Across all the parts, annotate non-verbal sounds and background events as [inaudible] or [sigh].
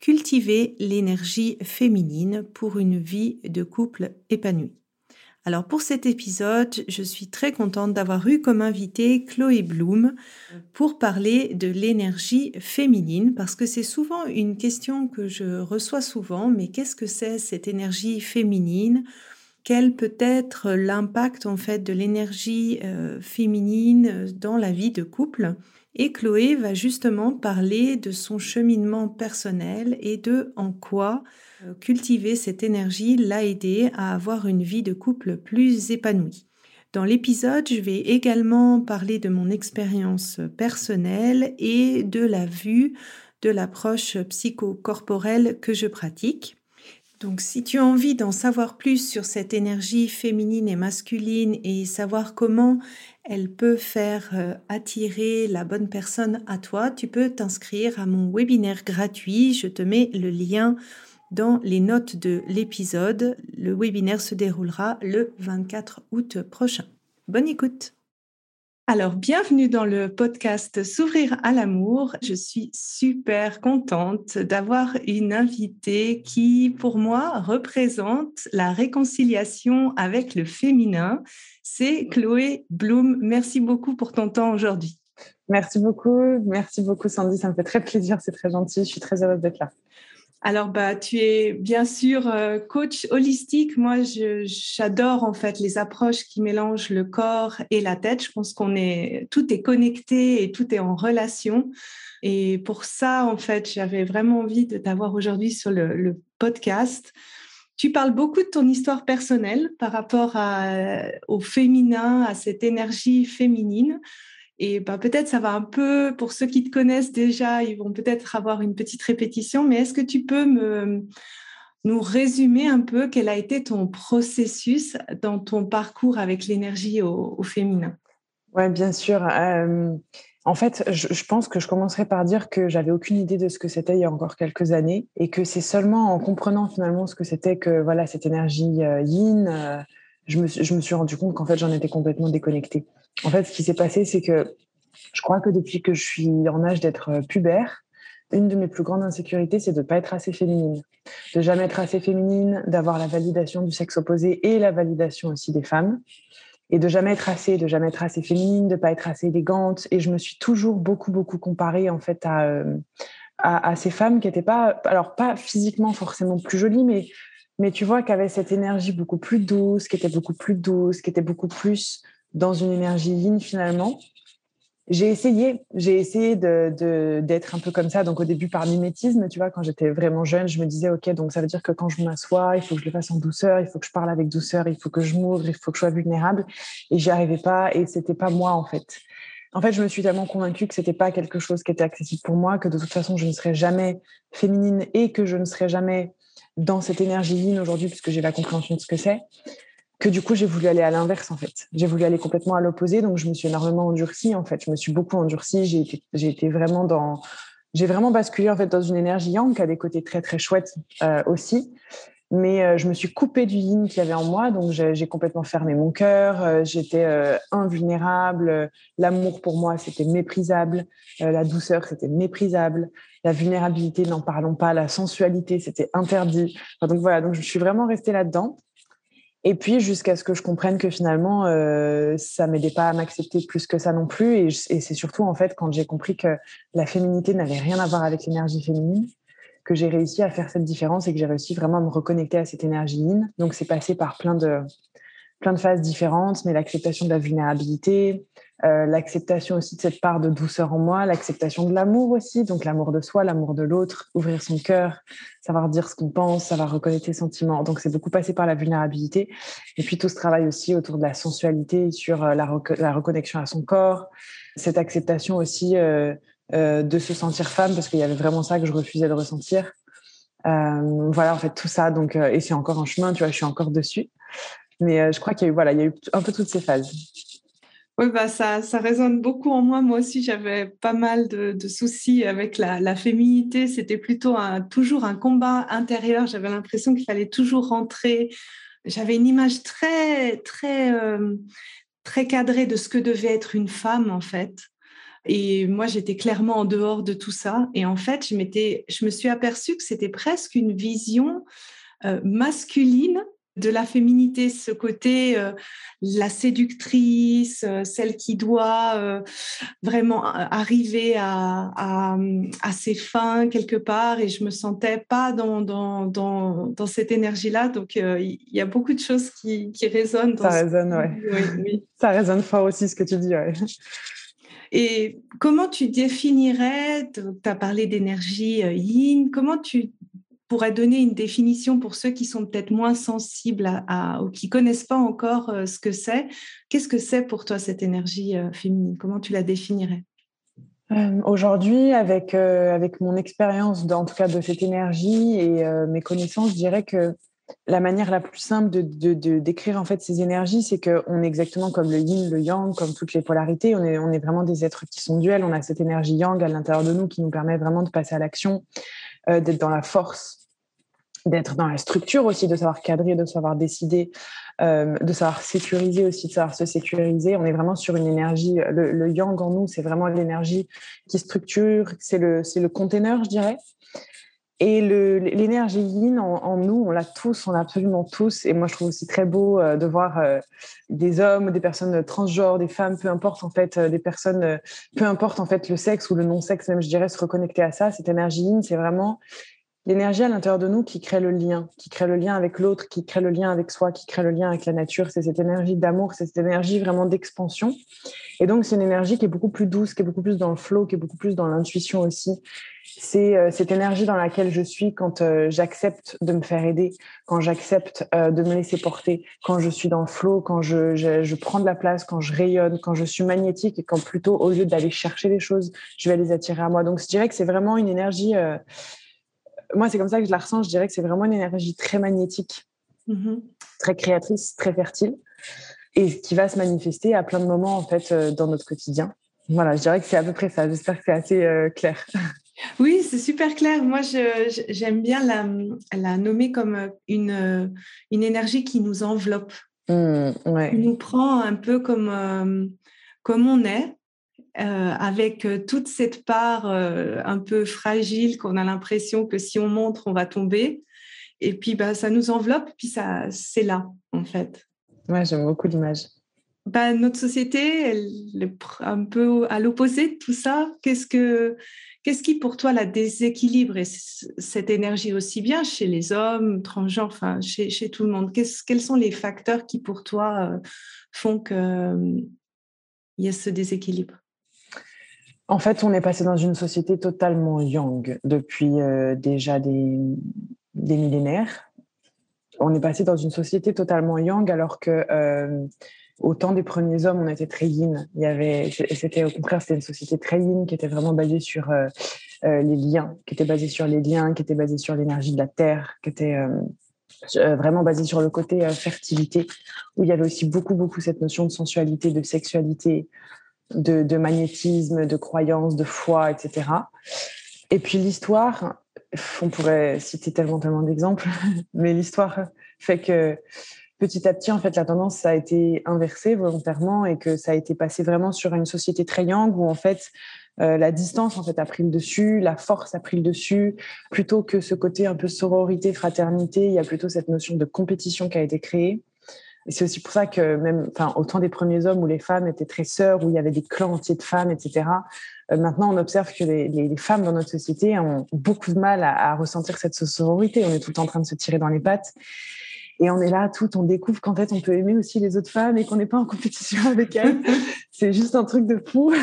cultiver l'énergie féminine pour une vie de couple épanouie. Alors pour cet épisode, je suis très contente d'avoir eu comme invité Chloé Bloom pour parler de l'énergie féminine parce que c'est souvent une question que je reçois souvent, mais qu'est-ce que c'est cette énergie féminine? Quel peut être l'impact en fait de l'énergie euh, féminine dans la vie de couple? Et Chloé va justement parler de son cheminement personnel et de en quoi euh, cultiver cette énergie l'a aidé à avoir une vie de couple plus épanouie. Dans l'épisode, je vais également parler de mon expérience personnelle et de la vue de l'approche psychocorporelle que je pratique. Donc si tu as envie d'en savoir plus sur cette énergie féminine et masculine et savoir comment elle peut faire euh, attirer la bonne personne à toi, tu peux t'inscrire à mon webinaire gratuit. Je te mets le lien dans les notes de l'épisode. Le webinaire se déroulera le 24 août prochain. Bonne écoute alors, bienvenue dans le podcast S'ouvrir à l'amour. Je suis super contente d'avoir une invitée qui, pour moi, représente la réconciliation avec le féminin. C'est Chloé Bloom. Merci beaucoup pour ton temps aujourd'hui. Merci beaucoup. Merci beaucoup, Sandy. Ça me fait très plaisir. C'est très gentil. Je suis très heureuse d'être là. Alors, bah, tu es bien sûr euh, coach holistique. Moi, j'adore en fait les approches qui mélangent le corps et la tête. Je pense qu'on est, tout est connecté et tout est en relation. Et pour ça, en fait, j'avais vraiment envie de t'avoir aujourd'hui sur le, podcast. Tu parles beaucoup de ton histoire personnelle par rapport au féminin, à cette énergie féminine. Et bah, peut-être ça va un peu, pour ceux qui te connaissent déjà, ils vont peut-être avoir une petite répétition, mais est-ce que tu peux me, nous résumer un peu quel a été ton processus dans ton parcours avec l'énergie au, féminin? Oui, bien sûr. Euh, en fait, je, pense que je commencerai par dire que j'avais aucune idée de ce que c'était il y a encore quelques années et que c'est seulement en comprenant finalement ce que c'était que voilà cette énergie euh, yin, euh, je, me, suis rendu compte qu'en fait j'en étais complètement déconnectée. En fait, ce qui s'est passé, c'est que je crois que depuis que je suis en âge d'être euh, pubère, une de mes plus grandes insécurités, c'est de ne pas être assez féminine. De jamais être assez féminine, d'avoir la validation du sexe opposé et la validation aussi des femmes. Et de jamais être assez, de jamais être assez féminine, de pas être assez élégante. Et je me suis toujours beaucoup, beaucoup comparée en fait à, euh, à, ces femmes qui n'étaient pas, alors pas physiquement forcément plus jolies, mais, mais tu vois, qui avaient cette énergie beaucoup plus douce, qui était beaucoup plus douce, qui était beaucoup plus dans une énergie yin finalement. J'ai essayé, j'ai essayé de, d'être un peu comme ça. Donc au début par mimétisme, tu vois, quand j'étais vraiment jeune, je me disais ok, donc ça veut dire que quand je m'assois, il faut que je le fasse en douceur, il faut que je parle avec douceur, il faut que je m'ouvre, il faut que je sois vulnérable. Et j'y arrivais pas, et c'était pas moi en fait. En fait, je me suis tellement convaincue que c'était pas quelque chose qui était accessible pour moi, que de toute façon je ne serais jamais féminine et que je ne serais jamais dans cette énergie yin aujourd'hui, puisque j'ai la compréhension de ce que c'est que du coup, j'ai voulu aller à l'inverse, en fait. J'ai voulu aller complètement à l'opposé, donc je me suis énormément endurcie, en fait. Je me suis beaucoup endurcie. J'ai été, vraiment dans, j'ai vraiment basculé, en fait, dans une énergie yang qui a des côtés très, très chouettes euh, aussi. Mais euh, je me suis coupée du yin qu'il y avait en moi, donc j'ai complètement fermé mon cœur. Euh, j'étais invulnérable. L'amour pour moi, c'était méprisable. la douceur, c'était méprisable. La vulnérabilité, n'en parlons pas. La sensualité, c'était interdit. donc voilà, donc je suis vraiment restée là-dedans. Et puis jusqu'à ce que je comprenne que finalement, euh, ça m'aidait pas à m'accepter plus que ça non plus. Et, c'est surtout en fait quand j'ai compris que la féminité n'avait rien à voir avec l'énergie féminine, que j'ai réussi à faire cette différence et que j'ai réussi vraiment à me reconnecter à cette énergie yin. Donc c'est passé par plein de plein de phases différentes, mais l'acceptation de la vulnérabilité, euh, l'acceptation aussi de cette part de douceur en moi, l'acceptation de l'amour aussi, donc l'amour de soi, l'amour de l'autre, ouvrir son cœur, savoir dire ce qu'on pense, savoir reconnaître ses sentiments. Donc c'est beaucoup passé par la vulnérabilité. Et puis tout ce travail aussi autour de la sensualité, sur euh, la, la reconnexion à son corps, cette acceptation aussi euh, de se sentir femme, parce qu'il y avait vraiment ça que je refusais de ressentir. voilà, en fait, tout ça. Donc, et c'est encore en chemin, tu vois, je suis encore dessus. Mais je crois qu'il y a eu, voilà, il y a eu un peu toutes ces phases. Oui, bah ça, ça résonne beaucoup en moi. Moi aussi, j'avais pas mal de, soucis avec la, féminité. C'était plutôt toujours un combat intérieur. J'avais l'impression qu'il fallait toujours rentrer. J'avais une image très, très, euh, très cadrée de ce que devait être une femme, en fait. Et moi, j'étais clairement en dehors de tout ça. Et en fait, je, je me suis aperçue que c'était presque une vision euh, masculine de la féminité, ce côté euh, la séductrice, euh, celle qui doit euh, vraiment arriver à, ses fins quelque part, et je me sentais pas dans, dans, dans, cette énergie-là. Donc il y a beaucoup de choses qui, résonnent. ça résonne, oui. Ça résonne fort aussi ce que tu dis, Et comment tu définirais, tu as parlé d'énergie yin, comment tu pourrais donner une définition pour ceux qui sont peut-être moins sensibles à, ou qui connaissent pas encore euh, ce que c'est? Qu'est-ce que c'est pour toi cette énergie euh, féminine? Comment tu la définirais? Euh, Aujourd'hui, avec, avec mon expérience, en tout cas de cette énergie et mes connaissances, je dirais que la manière la plus simple de, de, décrire en fait ces énergies, c'est qu'on est exactement comme le yin, le yang, comme toutes les polarités. On est, on est vraiment des êtres qui sont duels. On a cette énergie yang à l'intérieur de nous qui nous permet vraiment de passer à l'action, d'être dans la force, d'être dans la structure aussi, de savoir cadrer, de savoir décider, euh, de savoir sécuriser aussi, de savoir se sécuriser. On est vraiment sur une énergie, le, yang en nous, c'est vraiment l'énergie qui structure, c'est le, c'est le container, je dirais. Et l'énergie yin en, nous, on l'a tous, on l'a absolument tous. Et moi, je trouve aussi très beau euh, de voir euh, des hommes, des personnes transgenres, des femmes, peu importe en fait, des personnes, peu importe en fait le sexe ou le non-sexe, même je dirais, se reconnecter à ça. Cette énergie yin, c'est vraiment l'énergie à l'intérieur de nous qui crée le lien, qui crée le lien avec l'autre, qui crée le lien avec soi, qui crée le lien avec la nature. C'est cette énergie d'amour, c'est cette énergie vraiment d'expansion. Et donc, c'est une énergie qui est beaucoup plus douce, qui est beaucoup plus dans le flow, qui est beaucoup plus dans l'intuition aussi. C'est euh, cette énergie dans laquelle je suis quand euh, j'accepte de me faire aider, quand j'accepte euh, de me laisser porter, quand je suis dans le flow, quand je, je, je, prends de la place, quand je rayonne, quand je suis magnétique et quand plutôt, au lieu d'aller chercher les choses, je vais les attirer à moi. Donc, je dirais que c'est vraiment une énergie moi, c'est comme ça que je la ressens. Je dirais que c'est vraiment une énergie très magnétique, mm-hmm. très créatrice, très fertile, et qui va se manifester à plein de moments en fait euh, dans notre quotidien. Voilà, je dirais que c'est à peu près ça. J'espère que c'est assez euh, clair. [laughs] Oui, c'est super clair. Moi, j'aime bien la, la, nommer comme euh, une, une énergie qui nous enveloppe, mmh, qui nous prend un peu comme, comme on est, euh, avec euh, toute cette part euh, un peu fragile qu'on a l'impression que si on montre, on va tomber. Et puis, bah, ça nous enveloppe, puis ça, c'est là, en fait. Ouais, j'aime beaucoup l'image. Bah, notre société, elle est un peu à l'opposé de tout ça. Qu'est-ce, que, qu'est-ce qui, pour toi, la déséquilibre et cette énergie aussi bien chez les hommes, transgenres, enfin, chez, chez tout le monde? Quels sont les facteurs qui, pour toi, font qu'il y a ce déséquilibre? En fait, on est passé dans une société totalement young depuis euh, déjà des, millénaires. On est passé dans une société totalement young alors que euh, au temps des premiers hommes, on était très yin. Il y avait, c'était au contraire, c'était une société très yin qui était vraiment basée sur euh, les liens, qui était basée sur les liens, qui était basée sur l'énergie de la terre, qui était vraiment basée sur le côté fertilité, où il y avait aussi beaucoup, beaucoup cette notion de sensualité, de sexualité, de, magnétisme, de croyance, de foi, etc. Et puis l'histoire, on pourrait citer tellement, tellement d'exemples, [laughs] mais l'histoire fait que petit à petit, en fait, la tendance a été inversée volontairement et que ça a été passé vraiment sur une société très yang où en fait euh, la distance en fait a pris le dessus, la force a pris le dessus, plutôt que ce côté un peu sororité, fraternité, il y a plutôt cette notion de compétition qui a été créée. Et c'est aussi pour ça que même, enfin, au temps des premiers hommes où les femmes étaient très sœurs, où il y avait des clans entiers de femmes, etc. Euh, maintenant, on observe que les, femmes dans notre société ont beaucoup de mal à, à ressentir cette sororité. On est tout le temps en train de se tirer dans les pattes. Et on est là, tout, on découvre qu'en fait, on peut aimer aussi les autres femmes et qu'on n'est pas en compétition [laughs] avec elles. c'est juste un truc de fou.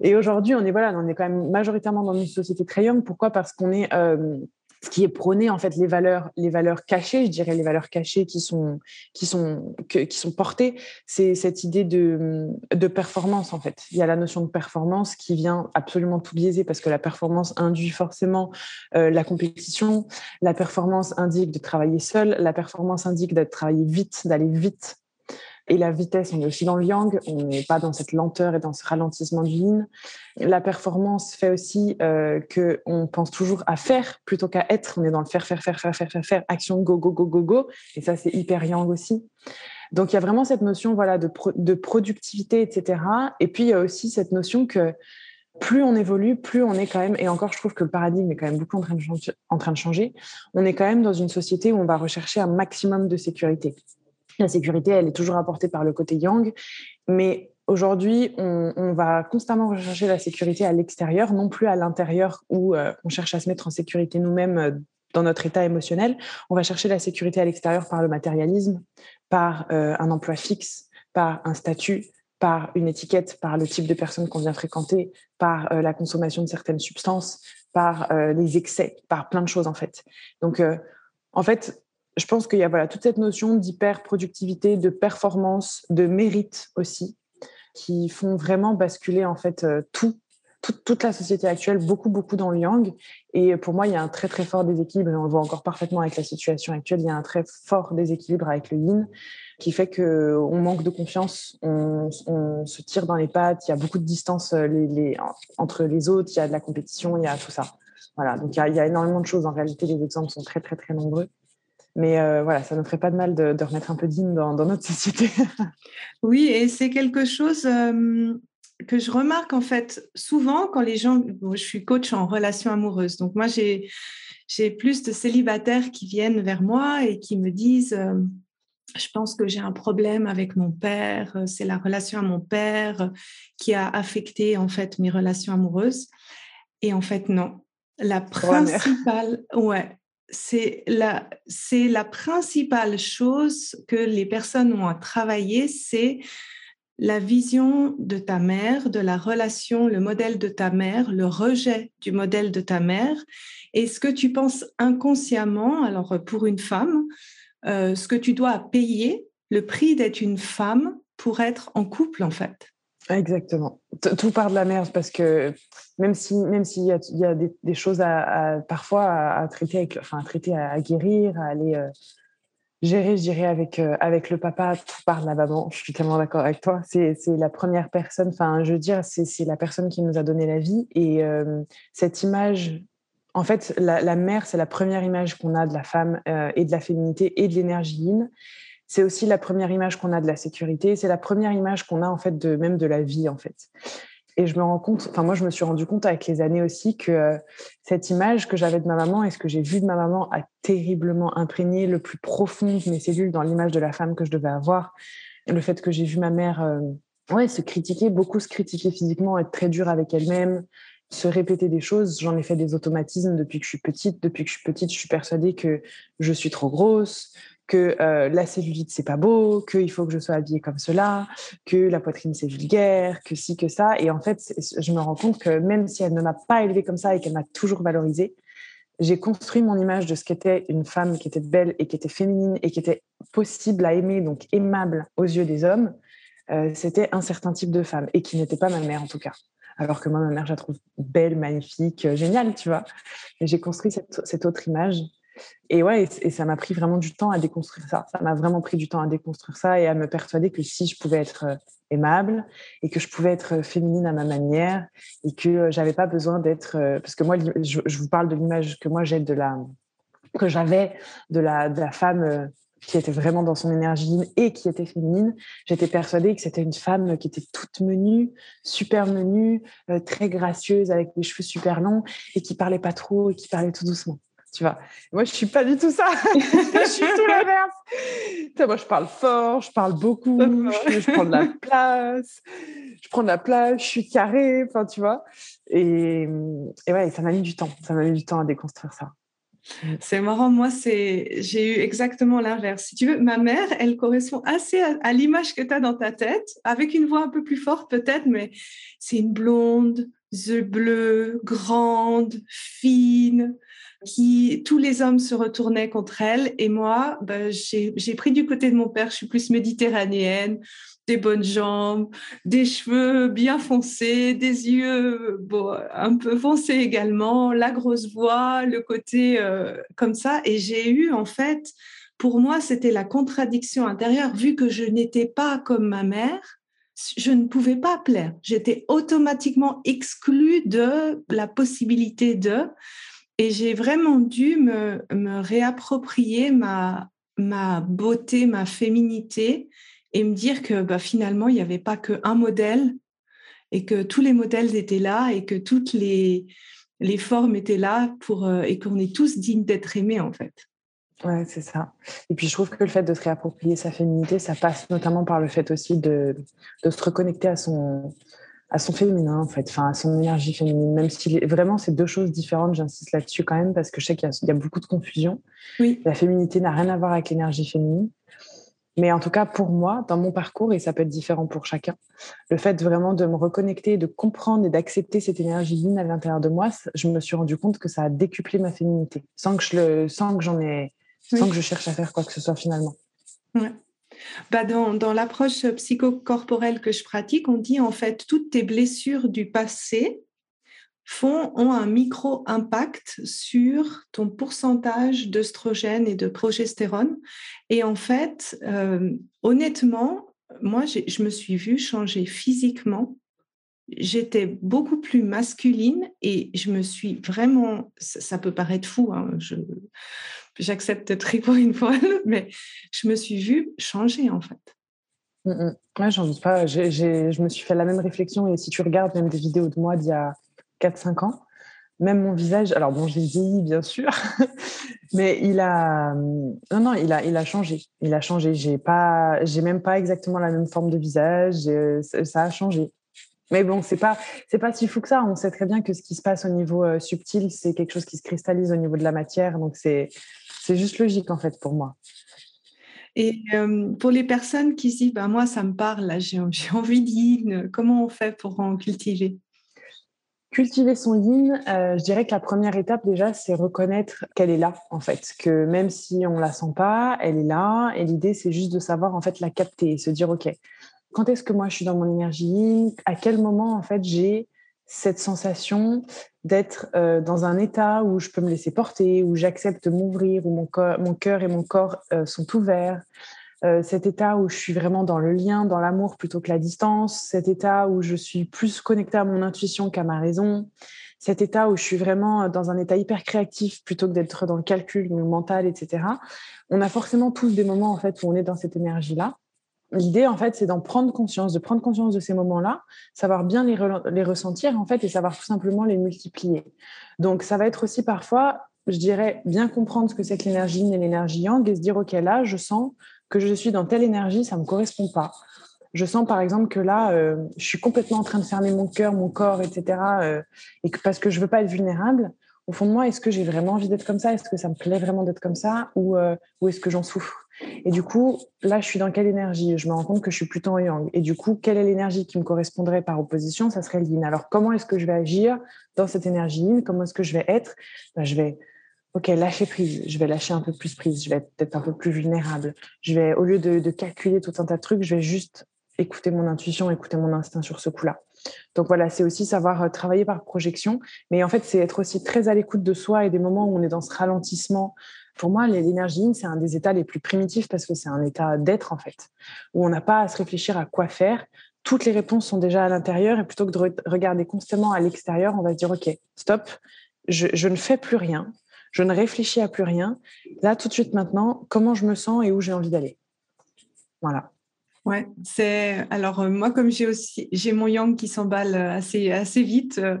et aujourd'hui, on est, voilà, on est quand même majoritairement dans une société très young. Pourquoi? Parce qu'on est euh, ce qui est prôné en fait les valeurs les valeurs cachées je dirais les valeurs cachées qui sont qui sont qui sont portées c'est cette idée de de performance en fait. Il y a la notion de performance qui vient absolument tout biaiser parce que la performance induit forcément euh, la compétition. La performance indique de travailler seul. La performance indique de travailler vite d'aller vite et la vitesse, on est aussi dans le yang, on n'est pas dans cette lenteur et dans ce ralentissement du yin. La performance fait aussi euh, qu'on pense toujours à faire plutôt qu'à être. On est dans le faire, faire, faire, faire, faire, faire, faire, action, go, go, go, go, go. Et ça, c'est hyper yang aussi. Donc, il y a vraiment cette notion voilà, de, de productivité, etc. Et puis, il y a aussi cette notion que plus on évolue, plus on est quand même, et encore je trouve que le paradigme est quand même beaucoup en train, de en train de changer, on est quand même dans une société où on va rechercher un maximum de sécurité. La sécurité, elle est toujours apportée par le côté yang, mais Aujourd'hui, on, va constamment rechercher la sécurité à l'extérieur, non plus à l'intérieur où euh, on cherche à se mettre en sécurité nous-mêmes euh, dans notre état émotionnel. On va chercher la sécurité à l'extérieur par le matérialisme, par euh, un emploi fixe, par un statut, par une étiquette, par le type de personne qu'on vient fréquenter, par la consommation de certaines substances, par les excès, par plein de choses en fait. Donc, en fait, je pense qu'il y a voilà, toute cette notion d'hyper-productivité, de performance, de mérite aussi, qui font vraiment basculer en fait euh, tout, toute, la société actuelle, beaucoup, beaucoup dans le yang. Et pour moi, il y a un très, très fort déséquilibre, et on le voit encore parfaitement avec la situation actuelle, il y a un très fort déséquilibre avec le yin, qui fait qu'on manque de confiance, on, se tire dans les pattes, il y a beaucoup de distance euh, entre les autres, il y a de la compétition, il y a tout ça. Voilà, donc il y, a, il y a énormément de choses. En réalité, les exemples sont très, très, très nombreux. Mais euh, voilà, ça ne ferait pas de mal de, remettre un peu d'hymne dans, notre société. [laughs] oui, et c'est quelque chose euh, que je remarque en fait souvent quand les gens. je suis coach en relation amoureuse, donc moi j'ai j'ai plus de célibataires qui viennent vers moi et qui me disent. Euh, je pense que j'ai un problème avec mon père, c'est la relation à mon père qui a affecté en fait mes relations amoureuses. Et en fait, non. La principale, ouais, c'est la, c'est la principale chose que les personnes ont à travailler, c'est la vision de ta mère, de la relation, le modèle de ta mère, le rejet du modèle de ta mère, et ce que tu penses inconsciemment, alors pour une femme, euh, ce que tu dois payer, le prix d'être une femme pour être en couple en fait. Exactement. Tout part de la merde parce que même si même s'il y a, des, choses à, parfois à, traiter avec, enfin à traiter à, guérir, à aller euh, gérer, je dirais avec euh, avec le papa, tout part de la maman. Je suis tellement d'accord avec toi. C'est la première personne. Enfin, je veux dire, c'est la personne qui nous a donné la vie et euh, cette image. En fait, la, la mère, c'est la première image qu'on a de la femme et de la féminité et de l'énergie yin c'est aussi la première image qu'on a de la sécurité, c'est la première image qu'on a en fait de même de la vie en fait. Et je me rends compte, enfin moi je me suis rendu compte avec les années aussi que euh, cette image que j'avais de ma maman et ce que j'ai vu de ma maman a terriblement imprégné le plus profond de mes cellules dans l'image de la femme que je devais avoir. Le fait que j'ai vu ma mère euh, ouais, se critiquer, beaucoup se critiquer physiquement, être très dure avec elle-même, se répéter des choses. J'en ai fait des automatismes depuis que je suis petite. Depuis que je suis petite, je suis persuadée que je suis trop grosse, que euh, la cellulite c'est pas beau, qu'il faut que je sois habillée comme cela, que la poitrine c'est vulgaire, que si que ça. Et en fait, je me rends compte que même si elle ne m'a pas élevée comme ça et qu'elle m'a toujours valorisée, j'ai construit mon image de ce qu'était une femme qui était belle et qui était féminine et qui était possible à aimer, donc aimable aux yeux des hommes. Euh, c'était un certain type de femme et qui n'était pas ma mère en tout cas. Alors que moi, ma mère, je la trouve belle, magnifique, euh, géniale, tu vois. J'ai construit cette autre image et ouais, et, ça m'a pris vraiment du temps à déconstruire ça. Ça m'a vraiment pris du temps à déconstruire ça et à me persuader que si je pouvais être euh, aimable et que je pouvais être euh, féminine à ma manière et que euh, j'avais pas besoin d'être parce que moi je, vous parle de l'image que moi j'ai de la que j'avais de la de la femme qui était vraiment dans son énergie et qui était féminine, j'étais persuadée que c'était une femme qui était toute menue, super menue, très gracieuse avec des cheveux super longs et qui parlait pas trop et qui parlait tout doucement tu vois. Moi, je suis pas du tout ça. [laughs] je suis tout l'inverse. moi, je parle fort, je parle beaucoup, je, prends de la place, je prends de la place, je suis carrée, enfin, tu vois. Et, et ouais, ça m'a mis du temps. Ça m'a mis du temps à déconstruire ça. C'est marrant, moi, c'est, j'ai eu exactement l'inverse. Si tu veux, ma mère, elle correspond assez à, l'image que tu as dans ta tête, avec une voix un peu plus forte peut-être, mais c'est une blonde, yeux bleus, grande, fine, qui tous les hommes se retournaient contre elle. Et moi, ben, j'ai pris du côté de mon père, je suis plus méditerranéenne, des bonnes jambes, des cheveux bien foncés, des yeux un peu foncés également, la grosse voix, le côté euh, comme ça. Et j'ai eu en fait, pour moi, c'était la contradiction intérieure, vu que je n'étais pas comme ma mère. Je ne pouvais pas plaire. J'étais automatiquement exclue de la possibilité de. Et j'ai vraiment dû me, réapproprier ma, beauté, ma féminité et me dire que bah, finalement, il n'y avait pas qu'un modèle et que tous les modèles étaient là et que toutes les, formes étaient là pour, euh, et qu'on est tous dignes d'être aimés en fait. Ouais, c'est ça. Et puis je trouve que le fait de se réapproprier sa féminité, ça passe notamment par le fait aussi de se reconnecter à son, à son féminin en fait, enfin à son énergie féminine. Même si vraiment c'est deux choses différentes, j'insiste là-dessus quand même parce que je sais qu'il y, y, a beaucoup de confusion. Oui. La féminité n'a rien à voir avec l'énergie féminine. Mais en tout cas, pour moi, dans mon parcours, et ça peut être différent pour chacun, le fait vraiment de me reconnecter, de comprendre et d'accepter cette énergie yin à l'intérieur de moi, je me suis rendu compte que ça a décuplé ma féminité, sans que je le, sans que j'en ai, sans que je cherche à faire quoi que ce soit finalement. Ouais. Bah dans, l'approche psychocorporelle que je pratique, on dit en fait toutes tes blessures du passé font, ont un micro-impact sur ton pourcentage d'œstrogène et de progestérone. Et en fait, euh, honnêtement, moi, je me suis vue changer physiquement. J'étais beaucoup plus masculine et je me suis vraiment, ça, peut paraître fou, hein, j'accepte très pour une fois, mais je me suis vue changer en fait. Mmh, mmh. j'en doute pas. je me suis fait la même réflexion et si tu regardes même des vidéos de moi d'il y a 4-5 ans. Même mon visage, alors bon, j'ai vieilli bien sûr, [laughs] mais il a, non, non, il a, il a changé. Il a changé. J'ai pas, j'ai même pas exactement la même forme de visage. Ça a changé. Mais bon, c'est pas, c'est pas si fou que ça. On sait très bien que ce qui se passe au niveau euh, subtil, c'est quelque chose qui se cristallise au niveau de la matière. Donc c'est, c'est juste logique en fait pour moi. Et euh, pour les personnes qui disent, bah, moi, ça me parle, j'ai, j'ai envie d'y, comment on fait pour en cultiver? Cultiver son yin, euh, je dirais que la première étape déjà, c'est reconnaître qu'elle est là, en fait, que même si on la sent pas, elle est là. Et l'idée, c'est juste de savoir en fait la capter et se dire, ok, quand est-ce que moi je suis dans mon énergie? Yin À quel moment en fait j'ai cette sensation d'être euh, dans un état où je peux me laisser porter, où j'accepte m'ouvrir, où mon, cœur et mon corps euh, sont ouverts, euh, cet état où je suis vraiment dans le lien, dans l'amour plutôt que la distance, cet état où je suis plus connectée à mon intuition qu'à ma raison, cet état où je suis vraiment dans un état hyper créatif plutôt que d'être dans le calcul, mental, etc. On a forcément tous des moments en fait où on est dans cette énergie-là. L'idée, en fait, c'est d'en prendre conscience, de prendre conscience de ces moments-là, savoir bien les, ressentir, en fait, et savoir tout simplement les multiplier. Donc, ça va être aussi parfois, je dirais, bien comprendre ce que c'est que l'énergie et l'énergie yang et se dire, OK, là, je sens que je suis dans telle énergie, ça ne me correspond pas. Je sens par exemple que là, euh, je suis complètement en train de fermer mon cœur, mon corps, etc. Euh, et que parce que je veux pas être vulnérable, au fond de moi, est-ce que j'ai vraiment envie d'être comme ça? Est-ce que ça me plaît vraiment d'être comme ça? Euh, ou est-ce que j'en souffre? Et du coup, là, je suis dans quelle énergie? Je me rends compte que je suis plutôt en yang. Et du coup, quelle est l'énergie qui me correspondrait par opposition? Ça serait yin. Alors, comment est-ce que je vais agir dans cette énergie yin? Comment est-ce que je vais être? Ben, Je vais ok, lâcher prise, je vais lâcher un peu plus prise, je vais être peut-être un peu plus vulnérable. Je vais, au lieu de, calculer tout un tas de trucs, je vais juste écouter mon intuition, écouter mon instinct sur ce coup-là. Donc voilà, c'est aussi savoir euh, travailler par projection, mais en fait, c'est être aussi très à l'écoute de soi et des moments où on est dans ce ralentissement. Pour moi, l'énergie, c'est un des états les plus primitifs parce que c'est un état d'être, en fait, où on n'a pas à se réfléchir à quoi faire. Toutes les réponses sont déjà à l'intérieur et plutôt que de regarder constamment à l'extérieur, on va se dire, OK, stop, je ne fais plus rien, je ne réfléchis à plus rien. Là, tout de suite maintenant, comment je me sens et où j'ai envie d'aller. Voilà. Ouais, c'est alors euh, moi comme j'ai aussi j'ai mon yang qui s'emballe assez assez vite. Euh,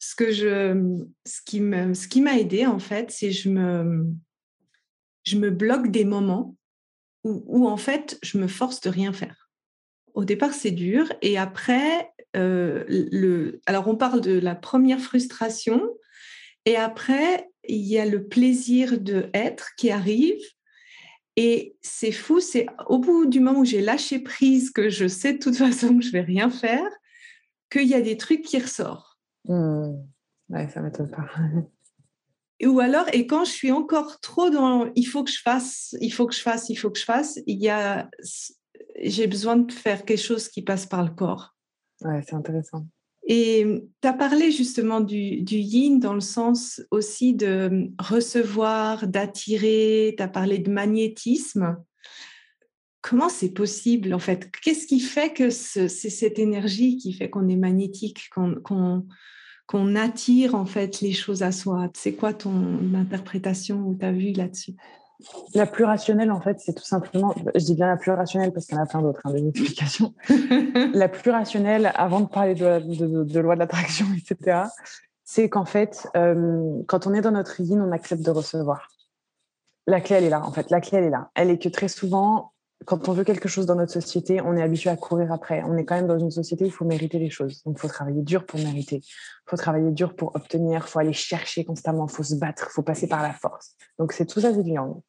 ce que je ce qui me ce qui m'a aidé en fait, c'est je me je me bloque des moments où, en fait je me force de rien faire. Au départ c'est dur et après euh, le alors on parle de la première frustration et après il y a le plaisir de être qui arrive. Et c'est fou, c'est au bout du moment où j'ai lâché prise, que je sais de toute [laughs] façon que je vais rien faire, qu'il y a des trucs qui ressortent. Mmh. Ouais, ça m'étonne pas. [laughs] Ou alors, et quand je suis encore trop dans il faut que je fasse, il faut que je fasse, il faut que je fasse, il y a, j'ai besoin de faire quelque chose qui passe par le corps. Ouais, c'est intéressant. Et tu as parlé justement du, du, yin dans le sens aussi de recevoir, d'attirer, tu as parlé de magnétisme. Comment c'est possible en fait? Qu'est-ce qui fait que c'est cette énergie qui fait qu'on est magnétique, qu'on qu'on attire en fait les choses à soi. C'est quoi ton interprétation ou ta vue là-dessus? La plus rationnelle, en fait, c'est tout simplement, je dis bien la plus rationnelle parce qu'il y en a plein d'autres, hein, des explications. [laughs] la plus rationnelle, avant de parler de, de, loi de l'attraction, etc., c'est qu'en fait, euh, quand on est dans notre yin, on accepte de recevoir. La clé, elle est là, en fait. La clé, elle est là. Elle est que très souvent, quand on veut quelque chose dans notre société, on est habitué à courir après. On est quand même dans une société où il faut mériter les choses. Donc, il faut travailler dur pour mériter. Il faut travailler dur pour obtenir. Il faut aller chercher constamment. Il faut se battre. Il faut passer par la force. Donc, c'est tout ça, c'est du yang.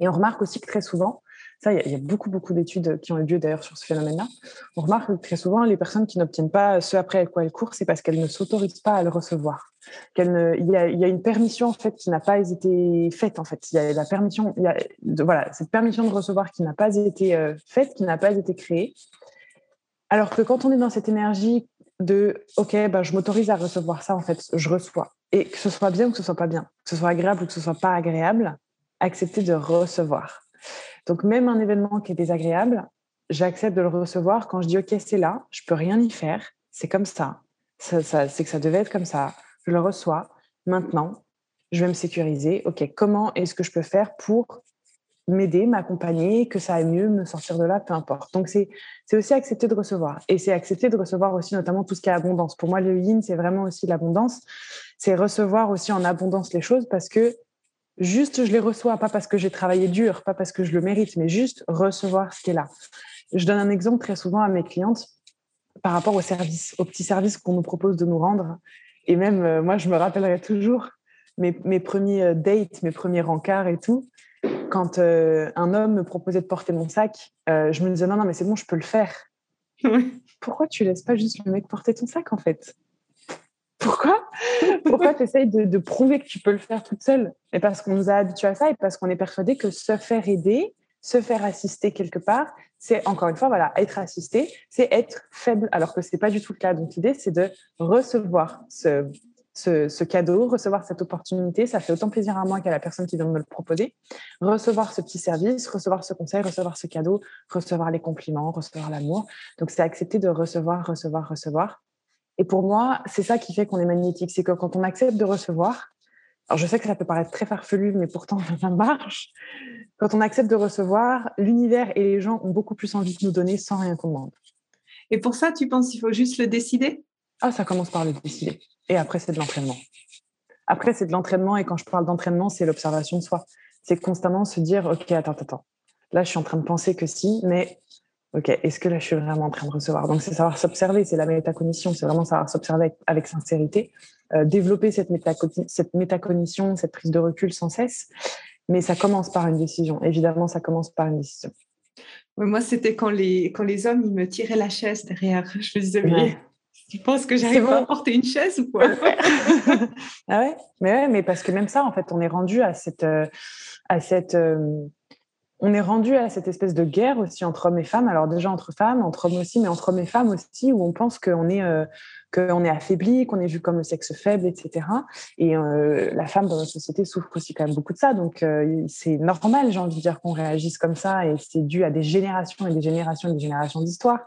Et on remarque aussi que très souvent, ça, il y, a beaucoup, beaucoup d'études qui ont eu lieu d'ailleurs sur ce phénomène-là. On remarque que très souvent, les personnes qui n'obtiennent pas ce après quoi elles courent, c'est parce qu'elles ne s'autorisent pas à le recevoir. Ne, il, y a, une permission en fait qui n'a pas été faite en fait. Il y a la permission, il y a, de, voilà, cette permission de recevoir qui n'a pas été euh, faite, qui n'a pas été créée. Alors que quand on est dans cette énergie de OK, ben, je m'autorise à recevoir ça en fait, je reçois. Et que ce soit bien ou que ce soit pas bien, que ce soit agréable ou que ce soit pas agréable, accepter de recevoir. Donc même un événement qui est désagréable, j'accepte de le recevoir quand je dis ok c'est là, je peux rien y faire, c'est comme ça, c'est que ça devait être comme ça, je le reçois. Maintenant, je vais me sécuriser. Ok, comment est-ce que je peux faire pour m'aider, m'accompagner, que ça aille mieux, me sortir de là, peu importe. Donc c'est aussi accepter de recevoir et c'est accepter de recevoir aussi notamment tout ce qui est abondance. Pour moi le yin c'est vraiment aussi l'abondance, c'est recevoir aussi en abondance les choses parce que Juste, je les reçois, pas parce que j'ai travaillé dur, pas parce que je le mérite, mais juste recevoir ce qui est là. Je donne un exemple très souvent à mes clientes par rapport au service, aux petits services qu'on nous propose de nous rendre. Et même, euh, moi, je me rappellerai toujours mes, premiers euh, dates, mes premiers rencarts et tout. Quand euh, un homme me proposait de porter mon sac, je me disais non, non, mais c'est bon, je peux le faire. Pourquoi tu laisses pas juste le mec porter ton sac en fait? Pourquoi? Pourquoi tu essayes de, prouver que tu peux le faire toute seule? Et parce qu'on nous a habitués à ça et parce qu'on est persuadé que se faire aider, se faire assister quelque part, c'est encore une fois, voilà, être assisté, c'est être faible, alors que ce n'est pas du tout le cas. Donc l'idée, c'est de recevoir ce, ce, cadeau, recevoir cette opportunité. Ça fait autant plaisir à moi qu'à la personne qui vient de me le proposer. Recevoir ce petit service, recevoir ce conseil, recevoir ce cadeau, recevoir les compliments, recevoir l'amour. Donc c'est accepter de recevoir, recevoir, recevoir et pour moi, c'est ça qui fait qu'on est magnétique. C'est que quand on accepte de recevoir, alors je sais que ça peut paraître très farfelu, mais pourtant [laughs] ça marche. Quand on accepte de recevoir, l'univers et les gens ont beaucoup plus envie de nous donner sans rien qu'on demande. Et pour ça, tu penses qu'il faut juste le décider? Ah, ça commence par le décider. Et après, c'est de l'entraînement. Après, c'est de l'entraînement. Et quand je parle d'entraînement, c'est l'observation de soi. C'est constamment se dire, OK, attends, attends. Là, je suis en train de penser que si, mais OK, est-ce que là, je suis vraiment en train de recevoir? Donc, c'est savoir s'observer, c'est la métacognition, c'est vraiment savoir s'observer avec, sincérité, euh, développer cette, cette métacognition, cette prise de recul sans cesse. Mais ça commence par une décision. Évidemment, ça commence par une décision. moi, c'était quand les, quand les hommes, ils me tiraient la chaise derrière. [laughs] Je me disais, mais tu penses que j'arrive à porter une chaise ou quoi? [laughs] Ah ouais? Mais, ouais mais parce que même ça, en fait, on est rendu à cette... Euh, à cette euh, on est rendu à cette espèce de guerre aussi entre hommes et femmes. Alors déjà entre femmes, entre hommes aussi, mais entre hommes et femmes aussi, où on pense qu'on est euh, qu'on est affaibli, qu'on est vu comme le sexe faible, etc. Et euh, la femme dans notre société souffre aussi quand même beaucoup de ça. Donc euh, c'est normal, j'ai envie de dire, qu'on réagisse comme ça, et c'est dû à des générations et des générations et des générations d'histoire.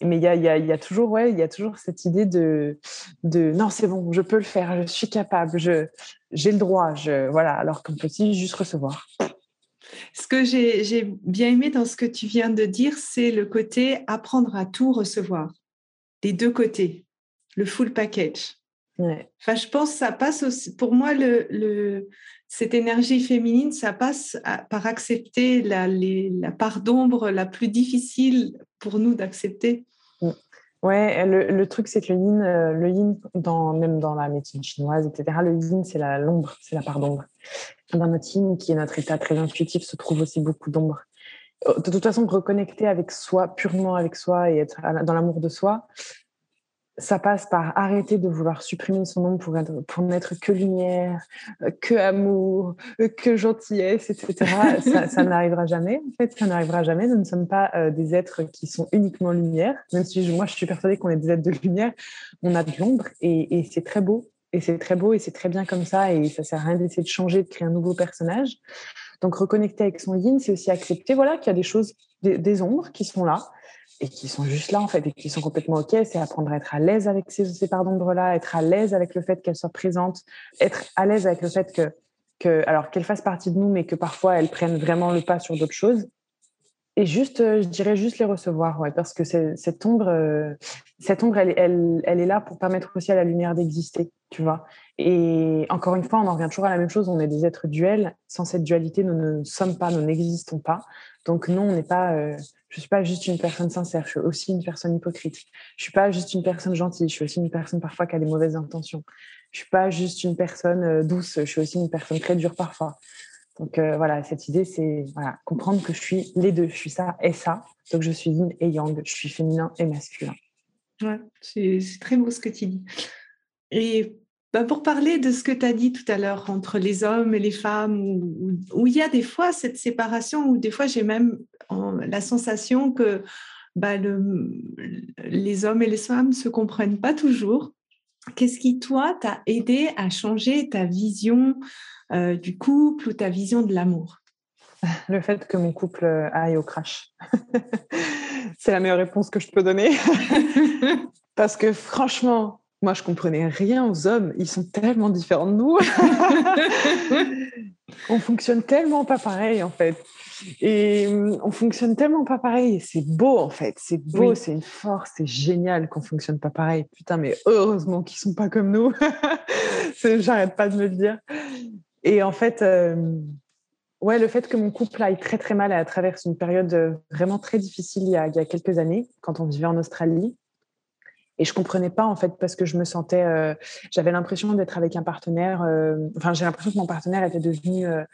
Mais il y a, y a, toujours, ouais, il y a toujours cette idée de, de non, c'est bon, je peux le faire, je suis capable, je, j'ai le droit, je, voilà. Alors qu'on peut aussi juste recevoir. Ce que j'ai bien aimé dans ce que tu viens de dire, c'est le côté apprendre à tout recevoir, les deux côtés, le full package. Enfin, je pense que ça passe aussi, pour moi, le, cette énergie féminine, ça passe par accepter la, la part d'ombre la plus difficile pour nous d'accepter. Ouais, le, truc, c'est que le yin, euh, le yin dans, même dans la médecine chinoise, etc., le yin, c'est l'ombre, c'est la part d'ombre. Dans notre yin, qui est notre état très intuitif, se trouve aussi beaucoup d'ombre. Euh, de toute façon, reconnecter avec soi, purement avec soi et être dans l'amour de soi, ça passe par arrêter de vouloir supprimer son nom pour, être, pour n'être que lumière, euh, que amour, euh, que gentillesse, etc. [laughs] ça, n'arrivera jamais. En fait, ça n'arrivera jamais. Nous ne sommes pas euh, des êtres qui sont uniquement lumière. Même si moi, je suis persuadée qu'on est des êtres de lumière, on a de l'ombre et, et c'est très beau. Et c'est très beau et c'est très bien comme ça. Et ça sert à rien d'essayer de changer, de créer un nouveau personnage. Donc, reconnecter avec son yin, c'est aussi accepter voilà, qu'il y a des choses, des, des ombres qui sont là et qui sont juste là en fait et qui sont complètement ok c'est apprendre à être à l'aise avec ces, ces parts d'ombre là être à l'aise avec le fait qu'elles soient présentes être à l'aise avec le fait que, que alors qu'elles fassent partie de nous mais que parfois elles prennent vraiment le pas sur d'autres choses. Et juste euh, je dirais juste les recevoir parce que cette ombre euh, cette ombre elle, elle, elle est là pour permettre aussi à la lumière d'exister tu vois. Et encore une fois on en revient toujours à la même chose on est des êtres duels. Sans cette dualité nous ne sommes pas nous n'existons pas. Donc non on n'est pas euh, je suis pas juste une personne sincère, je suis aussi une personne hypocrite. Je suis pas juste une personne gentille, je suis aussi une personne parfois qui a des mauvaises intentions. Je suis pas juste une personne euh, douce, je suis aussi une personne très dure parfois. Donc euh, voilà, cette idée, c'est comprendre que je suis les deux, je suis ça et ça. Donc je suis yin et yang, je suis féminin et masculin. Ouais, c'est très beau ce que tu dis. Et bah, pour parler de ce que tu as dit tout à l'heure entre les hommes et les femmes, où, il y a des fois cette séparation, où des fois j'ai même la sensation que bah, les hommes et les femmes ne se comprennent pas toujours. Qu'est-ce qui, toi, t'a aidé à changer ta vision euh, du couple ou ta vision de l'amour? Le fait que mon couple aille au crash. [laughs] C'est la meilleure réponse que je peux donner. [laughs] Parce que franchement, moi, je comprenais rien aux hommes. Ils sont tellement différents de nous. [laughs] on fonctionne tellement pas pareil, en fait. Et hum, on fonctionne tellement pas pareil. C'est beau, en fait. C'est beau, c'est une force. C'est génial qu'on fonctionne pas pareil. Putain, mais heureusement qu'ils sont pas comme nous. [laughs] J'arrête pas de me le dire. Et en fait, euh, ouais, le fait que mon couple aille très très mal à travers une période vraiment très difficile il y a, il y a quelques années, quand on vivait en Australie, et je comprenais pas en fait parce que je me sentais, euh, j'avais l'impression d'être avec un partenaire. Euh, enfin, j'ai l'impression que mon partenaire était devenu euh,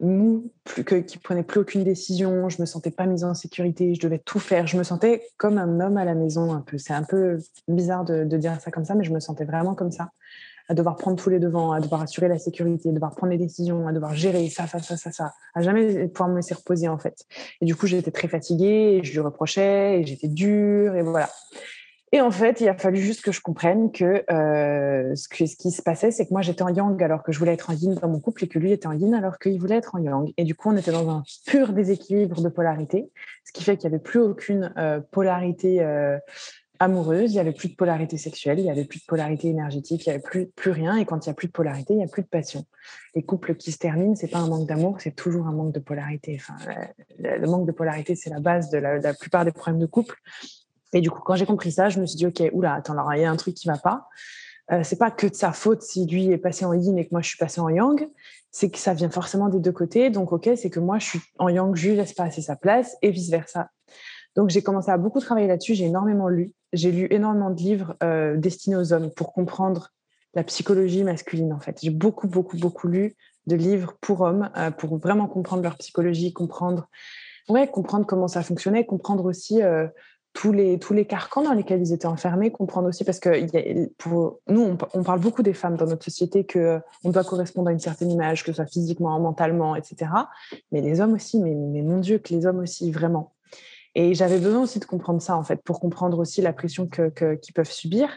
mou, plus que qui prenait plus aucune décision. Je me sentais pas mise en sécurité. Je devais tout faire. Je me sentais comme un homme à la maison un peu. C'est un peu bizarre de, de, dire ça comme ça, mais je me sentais vraiment comme ça, à devoir prendre tous les devants, à devoir assurer la sécurité, à devoir prendre les décisions, à devoir gérer ça, ça, ça, ça, ça, à jamais pouvoir me laisser reposer en fait. Et du coup, j'étais très fatiguée. Et je lui reprochais et j'étais dure et voilà. Et en fait, il a fallu juste que je comprenne que, euh, ce, que ce qui se passait, c'est que moi j'étais en yang alors que je voulais être en yin dans mon couple et que lui était en yin alors qu'il voulait être en yang. Et du coup, on était dans un pur déséquilibre de polarité, ce qui fait qu'il n'y avait plus aucune euh, polarité euh, amoureuse, il n'y avait plus de polarité sexuelle, il n'y avait plus de polarité énergétique, il n'y avait plus, rien. Et quand il n'y a plus de polarité, il n'y a plus de passion. Les couples qui se terminent, c'est pas un manque d'amour, c'est toujours un manque de polarité. Le, manque de polarité, c'est la base de la plupart des problèmes de couple. Et du coup, quand j'ai compris ça, je me suis dit, OK, oula, attends, alors il y a un truc qui va pas. Euh, c'est pas que de sa faute si lui est passé en yin et que moi je suis passée en yang, c'est que ça vient forcément des deux côtés. Donc, OK, c'est que moi je suis en yang, je lui laisse pas assez sa place et vice versa. Donc, j'ai commencé à beaucoup travailler là-dessus. J'ai énormément lu. J'ai lu énormément de livres euh, destinés aux hommes pour comprendre la psychologie masculine, en fait. J'ai beaucoup, beaucoup, beaucoup lu de livres pour hommes euh, pour vraiment comprendre leur psychologie, comprendre, ouais, comprendre comment ça fonctionnait, comprendre aussi euh, tous les, tous les carcans dans lesquels ils étaient enfermés, comprendre aussi, parce que nous, on, parle beaucoup des femmes dans notre société, qu'on on doit correspondre à une certaine image, que ce soit physiquement, mentalement, etc. Mais les hommes aussi, mais, mais mon Dieu, que les hommes aussi, vraiment. Et j'avais besoin aussi de comprendre ça, en fait, pour comprendre aussi la pression qu'ils que, peuvent subir.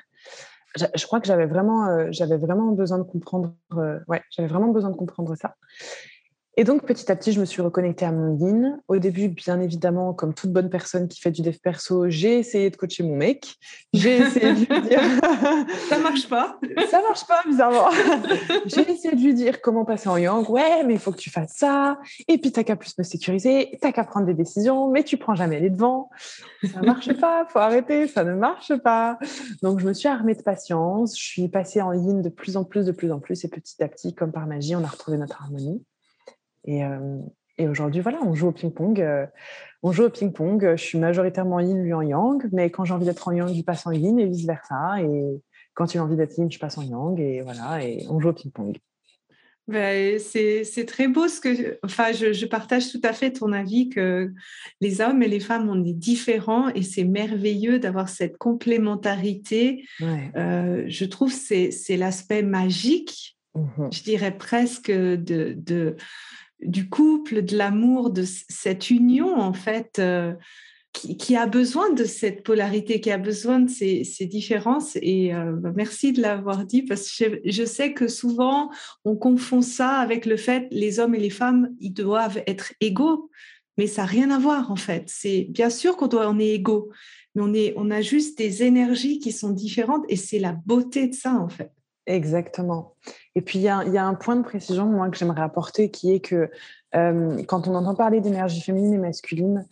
Je, crois que j'avais vraiment, euh, vraiment besoin de comprendre, euh, ouais, j'avais vraiment besoin de comprendre ça. Et donc, petit à petit, je me suis reconnectée à mon yin. Au début, bien évidemment, comme toute bonne personne qui fait du dev perso, j'ai essayé de coacher mon mec. J'ai essayé de lui [laughs] dire... ça marche pas. ça marche pas, bizarrement. [laughs] j'ai essayé de lui dire comment passer en yang. Ouais, mais il faut que tu fasses ça. Et puis, t'as qu'à plus me sécuriser. T'as qu'à prendre des décisions, mais tu prends jamais les devants. Ça marche pas. Faut arrêter. Ça ne marche pas. Donc, je me suis armée de patience. Je suis passée en yin de plus en plus, de plus en plus. Et petit à petit, comme par magie, on a retrouvé notre harmonie. Et, euh, Et aujourd'hui, voilà, on joue au ping-pong. on joue au ping-pong. Je suis majoritairement yin, lui en yang. Mais quand j'ai envie d'être en yang, je passe en yin et vice-versa. Et quand il a envie d'être yin, je passe en yang. Et voilà, et on joue au ping-pong. Ben, c'est très beau ce que. Enfin, je, partage tout à fait ton avis que les hommes et les femmes, on est différents et c'est merveilleux d'avoir cette complémentarité. Euh, je trouve que c'est l'aspect magique, mmh je dirais presque, de, de, du couple, de l'amour, de cette union, en fait. Euh, qui, a besoin de cette polarité, qui a besoin de ces, différences. Et euh, bah, merci de l'avoir dit parce que je, sais que souvent on confond ça avec le fait les hommes et les femmes, ils doivent être égaux, mais ça n'a rien à voir en fait. C'est bien sûr qu'on doit, on est égaux, mais on est, on a juste des énergies qui sont différentes et c'est la beauté de ça en fait. Exactement. Et puis, il y, a, un point de précision, moi, que j'aimerais apporter, qui est que euh, quand on entend parler d'énergie féminine et masculine,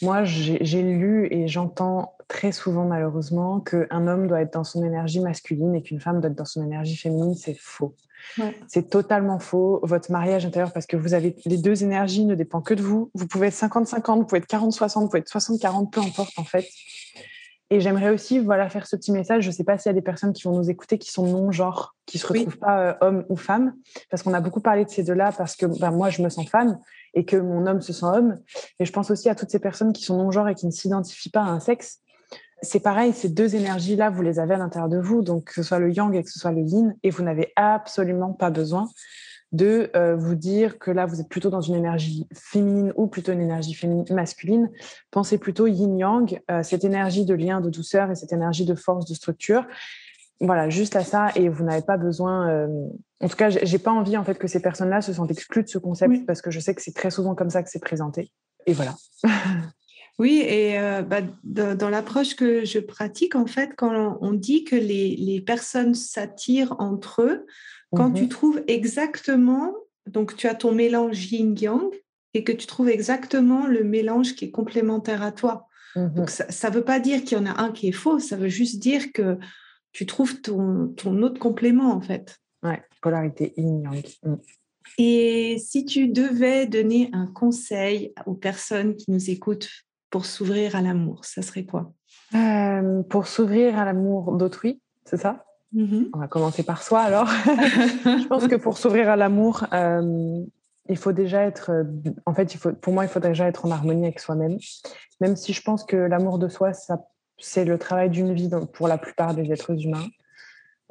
moi, j'ai lu et j'entends très souvent, malheureusement, qu'un homme doit être dans son énergie masculine et qu'une femme doit être dans son énergie féminine. C'est faux. C'est totalement faux. Votre mariage intérieur, parce que vous avez les deux énergies, ne dépend que de vous. Vous pouvez être 50-50, vous pouvez être 40-60, vous pouvez être 60-40, peu importe en fait. Et j'aimerais aussi voilà, faire ce petit message. Je ne sais pas s'il y a des personnes qui vont nous écouter qui sont non-genre, qui ne se retrouvent pas euh, homme ou femme, parce qu'on a beaucoup parlé de ces deux-là, parce que ben, moi, je me sens femme et que mon homme se sent homme. Et je pense aussi à toutes ces personnes qui sont non-genre et qui ne s'identifient pas à un sexe. C'est pareil, ces deux énergies-là, vous les avez à l'intérieur de vous, donc que ce soit le yang et que ce soit le yin, et vous n'avez absolument pas besoin de euh, vous dire que là, vous êtes plutôt dans une énergie féminine ou plutôt une énergie féminine, masculine. Pensez plutôt yin-yang, euh, cette énergie de lien, de douceur et cette énergie de force, de structure. Voilà, juste à ça, et vous n'avez pas besoin. Euh, en tout cas, j'ai pas envie en fait que ces personnes-là se sentent exclues de ce concept parce que je sais que c'est très souvent comme ça que c'est présenté. Et voilà. [laughs] Oui, et bah, dans, l'approche que je pratique, en fait, quand on, dit que les, les personnes s'attirent entre eux, quand tu mhm. trouves exactement, donc tu as ton mélange yin-yang et que tu trouves exactement le mélange qui est complémentaire à toi. Donc mhm. ça ne veut pas dire qu'il y en a un qui est faux, ça veut juste dire que tu trouves ton, ton autre complément en fait. Ouais, polarité yin-yang. Mm. Et si tu devais donner un conseil aux personnes qui nous écoutent pour s'ouvrir à l'amour, ça serait quoi? Euh, Pour s'ouvrir à l'amour d'autrui, c'est ça? Mm-hmm. On va commencer par soi alors. [laughs] je pense que pour s'ouvrir à l'amour, euh, il faut déjà être, euh, en fait, il faut, pour moi, il faut déjà être en harmonie avec soi-même. Même si je pense que l'amour de soi, c'est le travail d'une vie pour la plupart des êtres humains,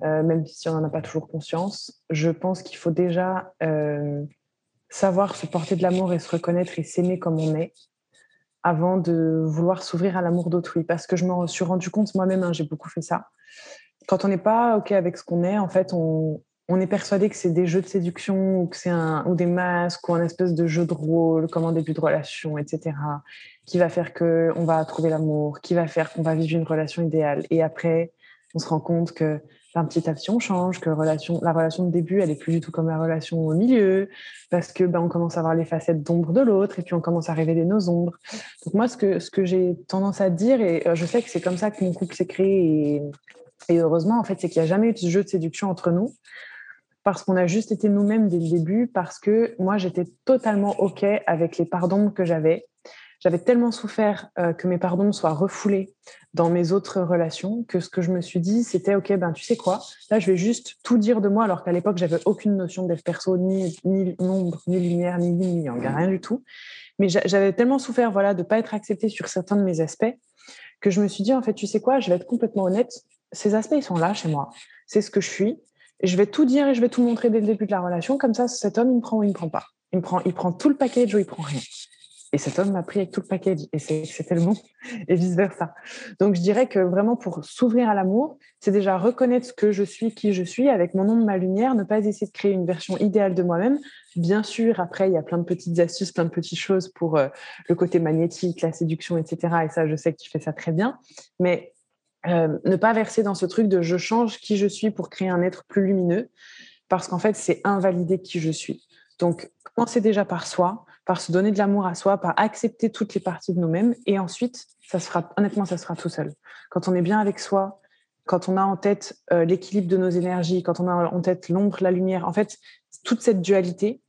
euh, même si on n'en a pas toujours conscience. Je pense qu'il faut déjà savoir se porter de l'amour et se reconnaître et s'aimer comme on est avant de vouloir s'ouvrir à l'amour d'autrui. Parce que je me suis rendu compte moi-même, hein, j'ai beaucoup fait ça quand on n'est pas OK avec ce qu'on est, en fait, on, est persuadé que c'est des jeux de séduction ou que un ou des masques ou un espèce de jeu de rôle comme un début de relation, etc. qui va faire que on va trouver l'amour, qui va faire qu'on va vivre une relation idéale. Et après, on se rend compte que ben, petit à petit on change, que la relation de début elle est plus du tout comme la relation au milieu, parce que ben, on commence à voir les facettes d'ombre de l'autre et puis on commence à révéler nos ombres. Donc moi ce que ce que j'ai tendance à dire et euh, je sais que c'est comme ça que mon couple s'est créé et et heureusement, en fait, c'est qu'il n'y a jamais eu de jeu de séduction entre nous parce qu'on a juste été nous-mêmes dès le début, parce que moi, j'étais totalement OK avec les pardons que j'avais. J'avais tellement souffert euh, que mes pardons soient refoulés dans mes autres relations que ce que je me suis dit, c'était OK, ben tu sais quoi, là, je vais juste tout dire de moi, alors qu'à l'époque, j'avais aucune notion d'être perso, ni, ni nombre, ni lumière, ni yin, ni yang, rien du tout. Mais j'avais tellement souffert voilà, de ne pas être acceptée sur certains de mes aspects que je me suis dit, en fait, tu sais quoi, je vais être complètement honnête, ces aspects, ils sont là chez moi. C'est ce que je suis. je vais tout dire et je vais tout montrer dès le début de la relation. Comme ça, cet homme, il me prend ou il me prend pas. Il me prend, il prend tout le package ou il prend rien. Et cet homme m'a pris avec tout le package. Et c'était le bon. [laughs] Et vice versa. Donc, je dirais que vraiment, pour s'ouvrir à l'amour, c'est déjà reconnaître ce que je suis, qui je suis, avec mon nom ma lumière, ne pas essayer de créer une version idéale de moi-même. Bien sûr, après, il y a plein de petites astuces, plein de petites choses pour euh, le côté magnétique, la séduction, etc. Et ça, je sais que tu fais ça très bien. Mais euh, ne pas verser dans ce truc de je change qui je suis pour créer un être plus lumineux, parce qu'en fait, c'est invalider qui je suis. Donc, commencer déjà par soi, par se donner de l'amour à soi, par accepter toutes les parties de nous-mêmes, et ensuite, ça se fera, honnêtement, ça se fera tout seul. Quand on est bien avec soi, quand on a en tête euh, l'équilibre de nos énergies, quand on a en tête l'ombre, la lumière, en fait, toute cette dualité,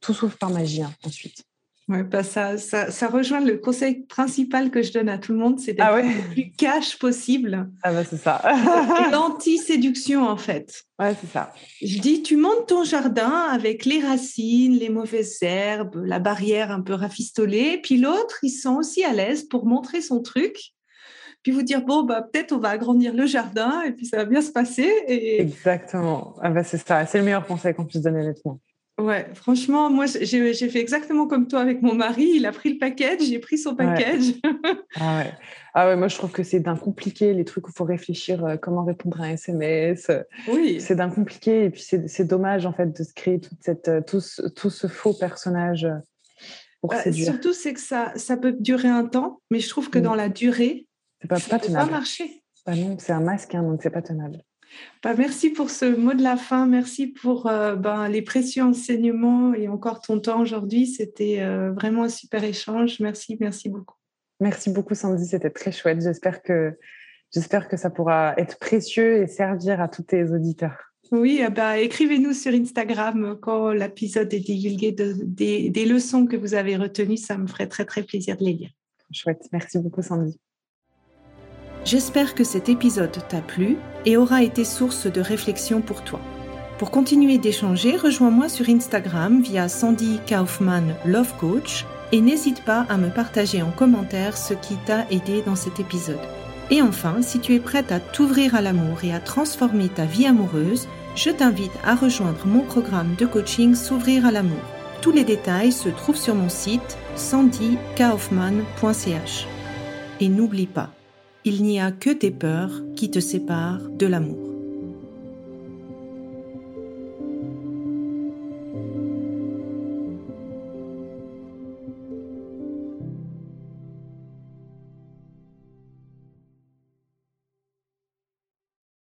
tout s'ouvre par magie hein, ensuite. Ouais, bah ça, ça, ça, rejoint le conseil principal que je donne à tout le monde, c'est d'être ah le plus cash possible. Ah bah c'est ça. [laughs] L'anti-séduction en fait. Ouais, c'est ça. Je dis, tu montes ton jardin avec les racines, les mauvaises herbes, la barrière un peu rafistolée, puis l'autre, il se sent aussi à l'aise pour montrer son truc, puis vous dire, bon, bah, peut-être on va agrandir le jardin et puis ça va bien se passer. Et... Exactement. Ah bah c'est ça, c'est le meilleur conseil qu'on puisse donner honnêtement. Ouais, franchement, moi, j'ai fait exactement comme toi avec mon mari. Il a pris le package, j'ai pris son package. ah, ouais. ah ouais, moi, je trouve que c'est d'un compliqué, les trucs où il faut réfléchir euh, comment répondre à un SMS. Oui. C'est d'un compliqué. Et puis, c'est dommage, en fait, de se créer toute cette, euh, tout, ce, tout ce faux personnage pour bah, Surtout, c'est que ça, ça peut durer un temps, mais je trouve que mm. dans la durée, pas, ça ne peut pas marcher. Bah non, c'est un masque, hein, donc c'est pas tenable. Bah, merci pour ce mot de la fin. Merci pour euh, ben, les précieux enseignements et encore ton temps aujourd'hui. C'était euh, vraiment un super échange. Merci, merci beaucoup. Merci beaucoup, Sandy. C'était très chouette. J'espère que, j'espère que ça pourra être précieux et servir à tous tes auditeurs. Oui, bah, écrivez-nous sur Instagram quand l'épisode est divulgué des, des leçons que vous avez retenues. Ça me ferait très, très plaisir de les lire. Chouette. Merci beaucoup, Sandy. J'espère que cet épisode t'a plu et aura été source de réflexion pour toi. Pour continuer d'échanger, rejoins-moi sur Instagram via Sandy Kaufman Love Coach et n'hésite pas à me partager en commentaire ce qui t'a aidé dans cet épisode. Et enfin, si tu es prête à t'ouvrir à l'amour et à transformer ta vie amoureuse, je t'invite à rejoindre mon programme de coaching S'ouvrir à l'amour. Tous les détails se trouvent sur mon site sandykaufman.ch. Et n'oublie pas, il n'y a que tes peurs qui te séparent de l'amour.